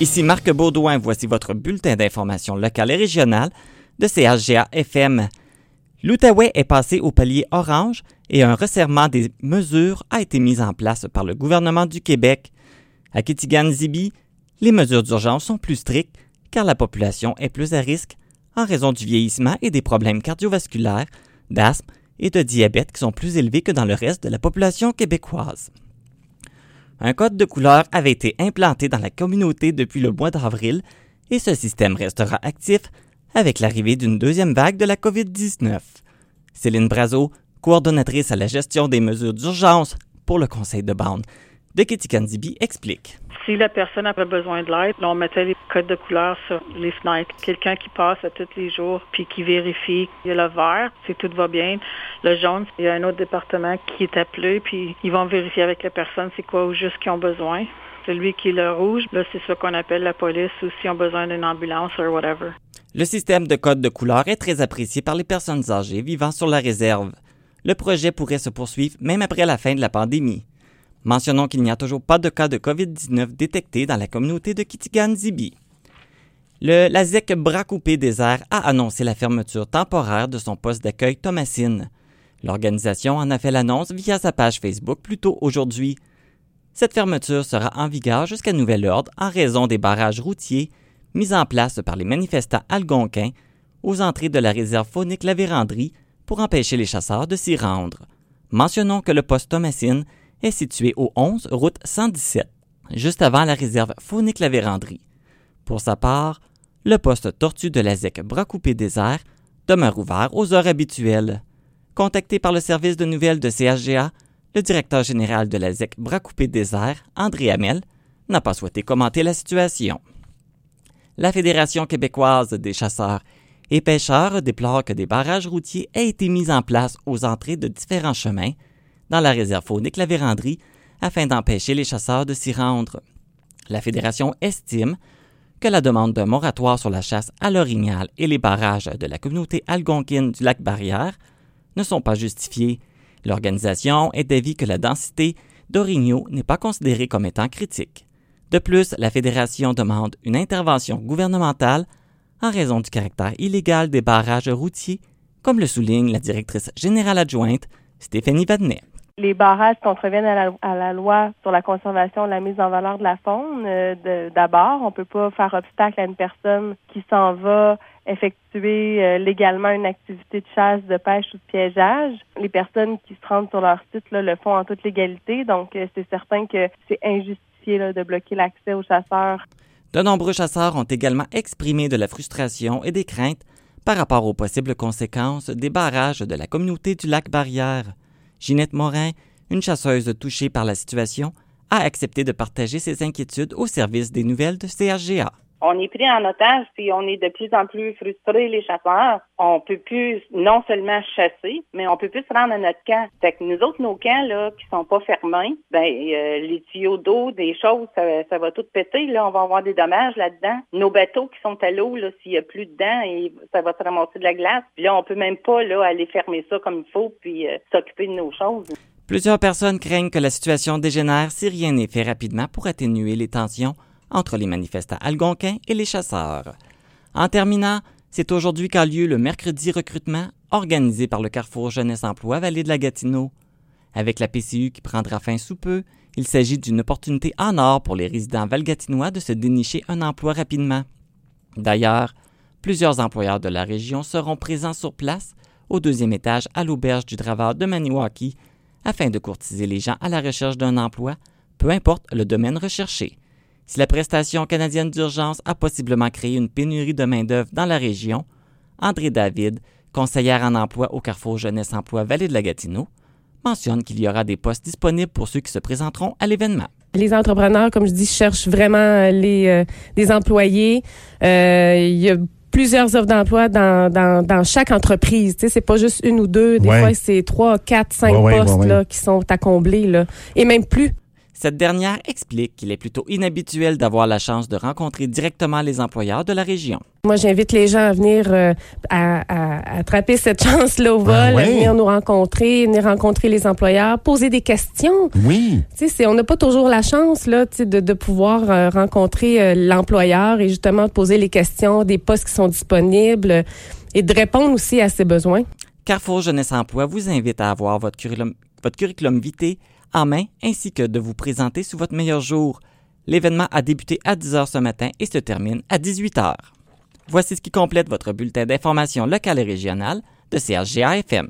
Ici Marc Baudouin, voici votre bulletin d'information locale et régionale de CHGA FM. L'Outaouais est passé au palier orange et un resserrement des mesures a été mis en place par le gouvernement du Québec. À Kitigan-Zibi, les mesures d'urgence sont plus strictes car la population est plus à risque en raison du vieillissement et des problèmes cardiovasculaires, d'asthme et de diabète qui sont plus élevés que dans le reste de la population québécoise. Un code de couleur avait été implanté dans la communauté depuis le mois d'avril et ce système restera actif avec l'arrivée d'une deuxième vague de la COVID-19. Céline Brazo, coordonnatrice à la gestion des mesures d'urgence pour le conseil de bande de Kitikandibi, explique. Si la personne avait besoin de l'aide, on mettait les codes de couleur sur les fenêtres. Quelqu'un qui passe à tous les jours puis qui vérifie. Il y a le vert, si tout va bien. Le jaune, il y a un autre département qui est appelé puis ils vont vérifier avec la personne c'est quoi ou juste qu'ils ont besoin. Celui qui est le rouge, là, c'est ce qu'on appelle la police ou s'ils ont besoin d'une ambulance ou whatever. Le système de code de couleur est très apprécié par les personnes âgées vivant sur la réserve. Le projet pourrait se poursuivre même après la fin de la pandémie. Mentionnons qu'il n'y a toujours pas de cas de COVID-19 détectés dans la communauté de Kitigan-Zibi. Le LASEC Bras-Coupé Désert a annoncé la fermeture temporaire de son poste d'accueil Thomasine. L'organisation en a fait l'annonce via sa page Facebook plus tôt aujourd'hui. Cette fermeture sera en vigueur jusqu'à nouvel ordre en raison des barrages routiers mis en place par les manifestants algonquins aux entrées de la réserve faunique La Vérandrie pour empêcher les chasseurs de s'y rendre. Mentionnons que le poste Thomasine est situé au 11 route 117, juste avant la réserve faunique La Vérandrie. Pour sa part, le poste tortue de la ZEC Bras-Coupé Désert demeure ouvert aux heures habituelles. Contacté par le service de nouvelles de CHGA, le directeur général de la ZEC Bras-Coupé Désert, André Hamel, n'a pas souhaité commenter la situation. La Fédération québécoise des chasseurs et pêcheurs déplore que des barrages routiers aient été mis en place aux entrées de différents chemins dans la réserve faunique La Vérandrie afin d'empêcher les chasseurs de s'y rendre. La Fédération estime que la demande d'un moratoire sur la chasse à l'orignal et les barrages de la communauté algonquine du lac Barrière ne sont pas justifiés. L'organisation est d'avis que la densité d'orignaux n'est pas considérée comme étant critique. De plus, la Fédération demande une intervention gouvernementale en raison du caractère illégal des barrages routiers, comme le souligne la directrice générale adjointe Stéphanie Vadnet. Les barrages contreviennent à la, à la, loi sur la conservation et la mise en valeur de la faune. Euh, D'abord, on peut pas faire obstacle à une personne qui s'en va effectuer euh, légalement une activité de chasse, de pêche ou de piégeage. Les personnes qui se rendent sur leur site le font en toute légalité, donc euh, c'est certain que c'est injustifié de bloquer l'accès aux chasseurs. De nombreux chasseurs ont également exprimé de la frustration et des craintes par rapport aux possibles conséquences des barrages de la communauté du lac Barrière. Ginette Morin, une chasseuse touchée par la situation, a accepté de partager ses inquiétudes au service des nouvelles de CHGA. On est pris en otage, puis on est de plus en plus frustrés, les chasseurs. On peut plus non seulement chasser, mais on peut plus se rendre à notre camp. Fait que nous autres, nos camps, là, qui sont pas fermés, ben, euh, les tuyaux d'eau, des choses, ça, va tout péter, là. On va avoir des dommages là-dedans. Nos bateaux qui sont à l'eau, là, s'il y a plus dedans, ça va se ramasser de la glace. Puis là, on peut même pas, là, aller fermer ça comme il faut, puis euh, s'occuper de nos choses. Plusieurs personnes craignent que la situation dégénère si rien n'est fait rapidement pour atténuer les tensions entre les manifestants algonquins et les chasseurs. En terminant, c'est aujourd'hui qu'a lieu le mercredi recrutement organisé par le Carrefour Jeunesse Emploi Vallée de la Gatineau. Avec la PCU qui prendra fin sous peu, il s'agit d'une opportunité en or pour les résidents valgatinois de se dénicher un emploi rapidement. D'ailleurs, plusieurs employeurs de la région seront présents sur place au deuxième étage à l'auberge du Draveur de Maniwaki afin de courtiser les gens à la recherche d'un emploi, peu importe le domaine recherché. Si la prestation canadienne d'urgence a possiblement créé une pénurie de main-d'œuvre dans la région, André David, conseillère en emploi au Carrefour Jeunesse Emploi Vallée de la Gatineau, mentionne qu'il y aura des postes disponibles pour ceux qui se présenteront à l'événement. Les entrepreneurs, comme je dis, cherchent vraiment les, euh, des employés. Euh, il y a plusieurs offres d'emploi dans, dans, dans, chaque entreprise. Tu sais, c'est pas juste une ou deux. Des Ouais. fois, c'est trois, quatre, cinq Ouais, ouais, postes ouais, ouais. Là, qui sont à combler. Là. Et même plus. Cette dernière explique qu'il est plutôt inhabituel d'avoir la chance de rencontrer directement les employeurs de la région. Moi, j'invite les gens à venir euh, à, attraper cette chance-là au vol, Ah ouais? à venir nous rencontrer, venir rencontrer les employeurs, poser des questions. Oui. Tu sais, c'est- on n'a pas toujours la chance là, tu sais, de, de pouvoir euh, rencontrer euh, l'employeur et justement de poser les questions des postes qui sont disponibles et de répondre aussi à ses besoins. Carrefour Jeunesse Emploi vous invite à avoir votre curriculum, votre curriculum vitae en main ainsi que de vous présenter sous votre meilleur jour. L'événement a débuté à 10 h ce matin et se termine à 18 h. Voici ce qui complète votre bulletin d'information locale et régionale de CHGA-FM.